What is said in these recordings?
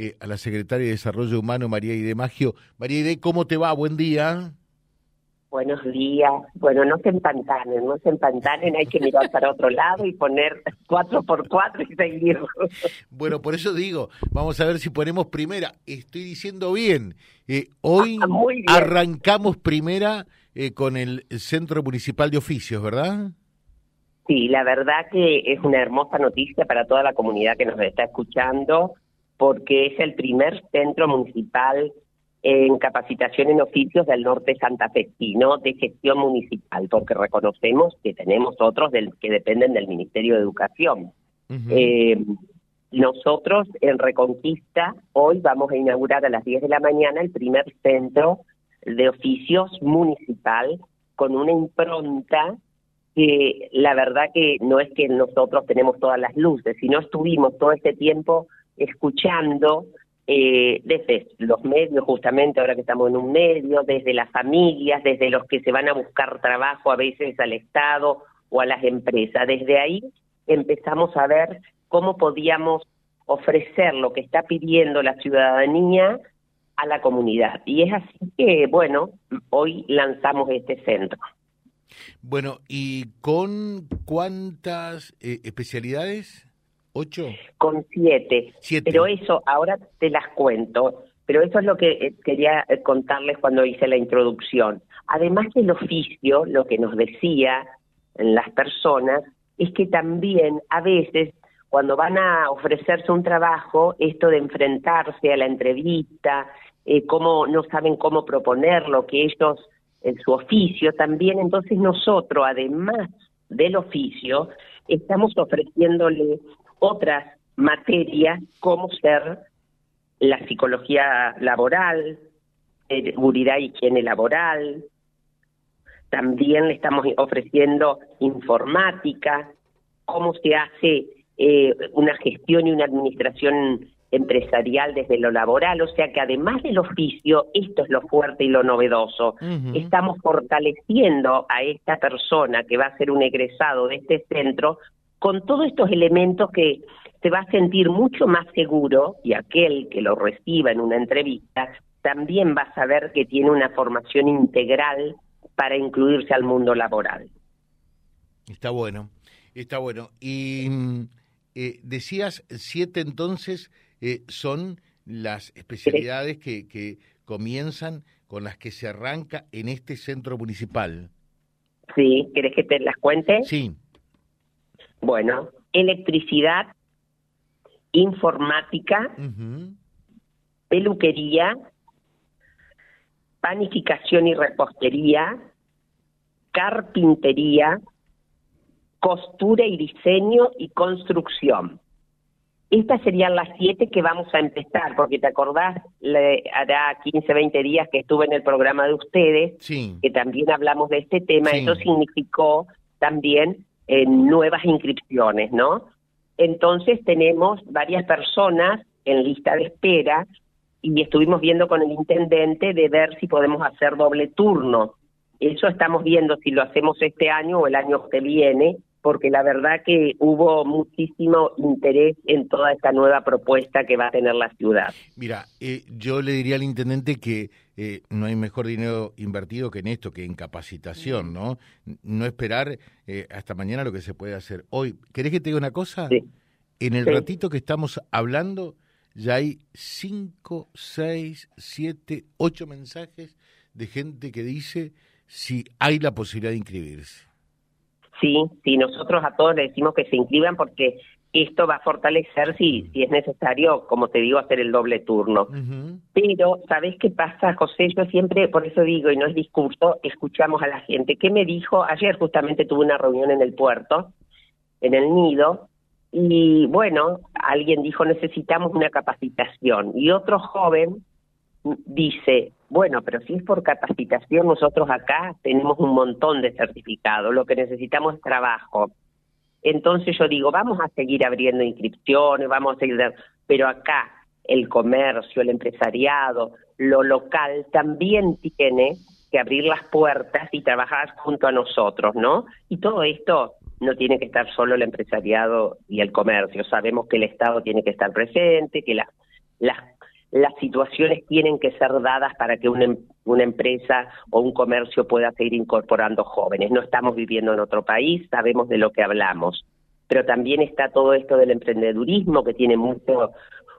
eh, a la secretaria de Desarrollo Humano, María Ide Magio. María Ide, ¿cómo te va? Buen día. Buenos días. Bueno, no se empantanen, no se empantanen, hay que mirar para otro lado y poner cuatro por cuatro y seguir. Bueno, por eso digo, vamos a ver si ponemos primera. Estoy diciendo bien. Eh, hoy Ah, arrancamos primera eh, con el Centro Municipal de Oficios, ¿verdad? Sí, la verdad que es una hermosa noticia para toda la comunidad que nos está escuchando, porque es el primer centro municipal en capacitación en oficios del norte santafesino de gestión municipal, porque reconocemos que tenemos otros del, que dependen del Ministerio de Educación. Eh, nosotros en Reconquista hoy vamos a inaugurar a las 10 de la mañana el primer centro de oficios municipal con una impronta que la verdad que no es que nosotros tenemos todas las luces, sino estuvimos todo este tiempo escuchando eh, desde los medios, justamente ahora que estamos en un medio, desde las familias, desde los que se van a buscar trabajo a veces al Estado o a las empresas. Desde ahí empezamos a ver cómo podíamos ofrecer lo que está pidiendo la ciudadanía a la comunidad. Y es así que, bueno, hoy lanzamos este centro. Bueno, ¿y con cuántas eh, especialidades? ¿Ocho? Con siete. Siete. Pero eso, ahora te las cuento, pero eso es lo que eh, quería eh, contarles cuando hice la introducción. Además del oficio, lo que nos decía las personas es que también a veces cuando van a ofrecerse un trabajo, esto de enfrentarse a la entrevista, eh, cómo no saben cómo proponerlo, que ellos en su oficio también, entonces nosotros, además del oficio, estamos ofreciéndole otras materias como ser la psicología laboral, seguridad y higiene laboral, también le estamos ofreciendo informática, cómo se hace eh, una gestión y una administración empresarial desde lo laboral, o sea que además del oficio, esto es lo fuerte y lo novedoso, estamos fortaleciendo a esta persona que va a ser un egresado de este centro con todos estos elementos que se va a sentir mucho más seguro y aquel que lo reciba en una entrevista también va a saber que tiene una formación integral para incluirse al mundo laboral. Está bueno, está bueno. Y mm, eh, decías, siete entonces eh, son las especialidades que, que comienzan con las que se arranca en este centro municipal. ¿Sí? ¿Querés que te las cuente? Sí, Bueno, electricidad, informática, peluquería, panificación y repostería, carpintería, costura y diseño y construcción. Estas serían las siete que vamos a empezar, porque te acordás, le, hará 15, 20 días que estuve en el programa de ustedes, sí, que también hablamos de este tema, Sí. eso significó también eh, nuevas inscripciones, ¿no? Entonces tenemos varias personas en lista de espera y estuvimos viendo con el intendente de ver si podemos hacer doble turno. Eso estamos viendo si lo hacemos este año o el año que viene, porque la verdad que hubo muchísimo interés en toda esta nueva propuesta que va a tener la ciudad. Mira, eh, yo le diría al intendente que eh, no hay mejor dinero invertido que en esto, que en capacitación, ¿no? No esperar eh, hasta mañana lo que se puede hacer hoy. ¿Querés que te diga una cosa? Sí. En el Sí. ratito que estamos hablando, ya hay cinco, seis, siete, ocho mensajes de gente que dice si hay la posibilidad de inscribirse. Sí, sí, nosotros a todos le decimos que se inscriban porque esto va a fortalecer si, si es necesario, como te digo, hacer el doble turno. Pero, ¿sabés qué pasa, José? Yo siempre, por eso digo, y no es discurso, escuchamos a la gente. ¿Qué me dijo? Ayer justamente tuve una reunión en el puerto, en el nido, y bueno, alguien dijo, necesitamos una capacitación. Y otro joven dice, bueno, pero si es por capacitación, nosotros acá tenemos un montón de certificados, lo que necesitamos es trabajo. Entonces yo digo, vamos a seguir abriendo inscripciones, vamos a seguir, pero acá el comercio, el empresariado, lo local también tiene que abrir las puertas y trabajar junto a nosotros, ¿no? Y todo esto no tiene que estar solo el empresariado y el comercio. Sabemos que el Estado tiene que estar presente, que la las, las situaciones tienen que ser dadas para que una, una empresa o un comercio pueda seguir incorporando jóvenes. No estamos viviendo en otro país, sabemos de lo que hablamos, pero también está todo esto del emprendedurismo que tiene mucho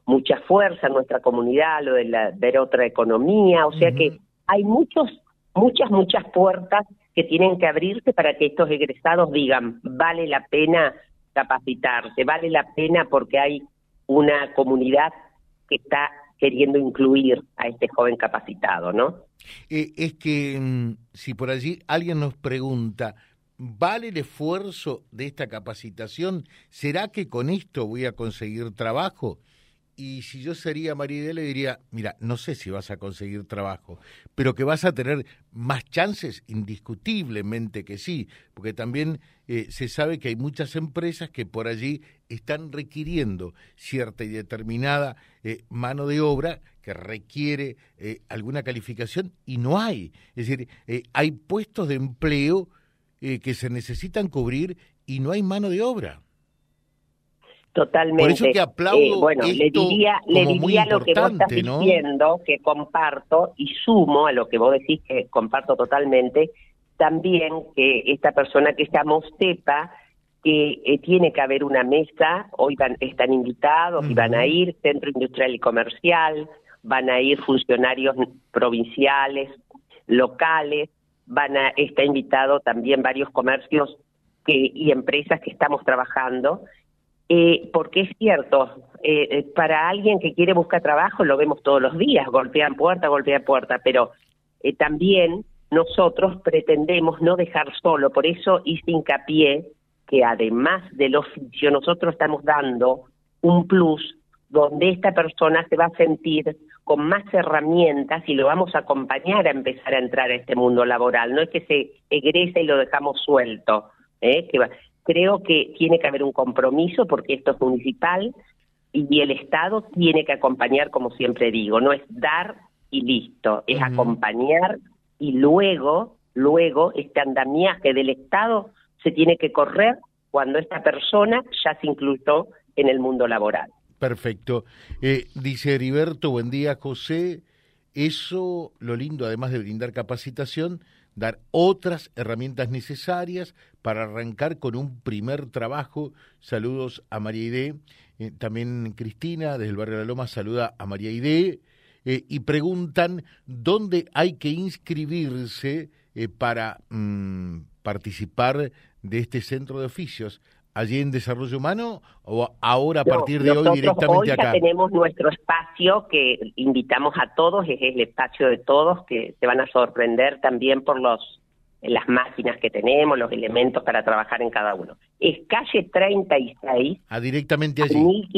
mucha fuerza en nuestra comunidad, lo de la, ver otra economía, o sea que hay muchos, muchas, muchas puertas que tienen que abrirse para que estos egresados digan, vale la pena capacitarse, vale la pena porque hay una comunidad que está queriendo incluir a este joven capacitado, ¿no? Eh, es que mm, si por allí alguien nos pregunta, ¿vale el esfuerzo de esta capacitación? ¿Será que con esto voy a conseguir trabajo? Y si yo sería Maridel le diría, mira, no sé si vas a conseguir trabajo, pero que vas a tener más chances, indiscutiblemente que sí, porque también eh, se sabe que hay muchas empresas que por allí están requiriendo cierta y determinada eh, mano de obra que requiere eh, alguna calificación y no hay. Es decir, hay puestos de empleo que se necesitan cubrir y no hay mano de obra. Totalmente. Por eso aplaudo eh, bueno, le diría, le diría lo que vos estás diciendo, que comparto y sumo a lo que vos decís que comparto totalmente, también que esta persona que estamos sepa que eh, tiene que haber una mesa, hoy van, están invitados y van a ir Centro Industrial y Comercial, van a ir funcionarios provinciales, locales, van a está invitado también varios comercios que, y empresas que estamos trabajando eh, porque es cierto, eh, eh, para alguien que quiere buscar trabajo lo vemos todos los días, golpean puerta, golpean puerta, pero eh, también nosotros pretendemos no dejar solo, por eso hice hincapié que además del oficio nosotros estamos dando un plus donde esta persona se va a sentir con más herramientas y lo vamos a acompañar a empezar a entrar a este mundo laboral. No es que se egrese y lo dejamos suelto, ¿eh? que va, creo que tiene que haber un compromiso porque esto es municipal y el Estado tiene que acompañar, como siempre digo, no es dar y listo, es acompañar y luego, luego este andamiaje del Estado se tiene que correr cuando esta persona ya se incluyó en el mundo laboral. Perfecto. Eh, dice Heriberto, buen día José. Eso, lo lindo, además de brindar capacitación, dar otras herramientas necesarias para arrancar con un primer trabajo. Saludos a María Ide. Eh, también Cristina, desde el barrio de la Loma, saluda a María Ide. Eh, y preguntan dónde hay que inscribirse eh, para mm, participar de este centro de oficios allí en Desarrollo Humano o ahora a partir de hoy directamente hoy ya tenemos nuestro espacio que invitamos a todos, es el espacio de todos que se van a sorprender también por los las máquinas que tenemos, los elementos para trabajar en cada uno. Es calle 36. Ah, directamente allí.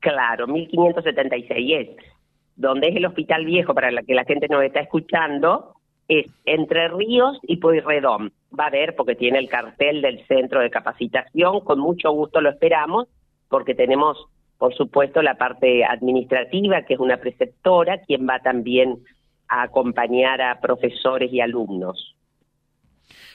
claro, 1576 es, donde es el Hospital Viejo para la que la gente nos está escuchando, es Entre Ríos y Pueyrredón. Va a ver porque tiene el cartel del centro de capacitación, con mucho gusto lo esperamos, porque tenemos, por supuesto, la parte administrativa, que es una preceptora, quien va también a acompañar a profesores y alumnos.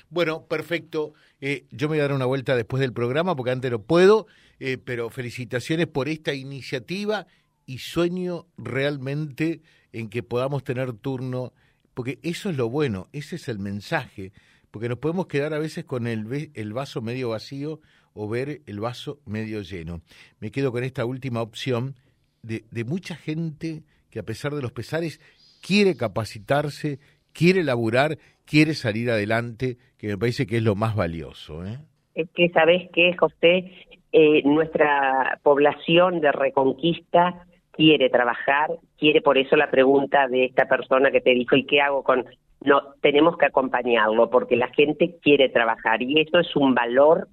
Bueno, perfecto. Eh, yo me voy a dar una vuelta después del programa porque antes no puedo, eh, pero felicitaciones por esta iniciativa y sueño realmente en que podamos tener turno porque eso es lo bueno, ese es el mensaje, porque nos podemos quedar a veces con el, el vaso medio vacío o ver el vaso medio lleno. Me quedo con esta última opción de, de mucha gente que a pesar de los pesares quiere capacitarse, quiere laburar, quiere salir adelante, que me parece que es lo más valioso. ¿eh? Es que, ¿sabes qué, José? Eh, nuestra población de Reconquista quiere trabajar, quiere por eso la pregunta de esta persona que te dijo, ¿y qué hago con...? No, tenemos que acompañarlo porque la gente quiere trabajar y eso es un valor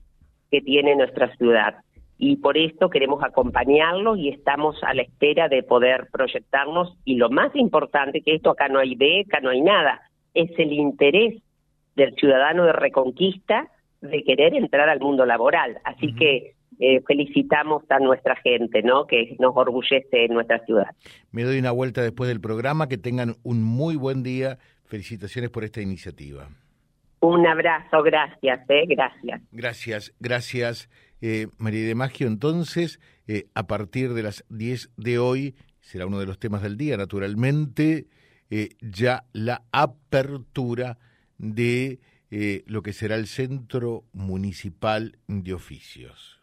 que tiene nuestra ciudad. Y por esto queremos acompañarlo y estamos a la espera de poder proyectarnos. Y lo más importante, que esto acá no hay beca, no hay nada, es el interés del ciudadano de Reconquista de querer entrar al mundo laboral. Así que eh, felicitamos a nuestra gente, ¿no? Que nos orgullece en nuestra ciudad. Me doy una vuelta después del programa, que tengan un muy buen día. Felicitaciones por esta iniciativa. Un abrazo, gracias, ¿eh? Gracias. Gracias, gracias. Eh, María de Maggio, entonces, eh, a partir de las 10 de hoy será uno de los temas del día, naturalmente, eh, ya la apertura de lo que será el Centro Municipal de Oficios.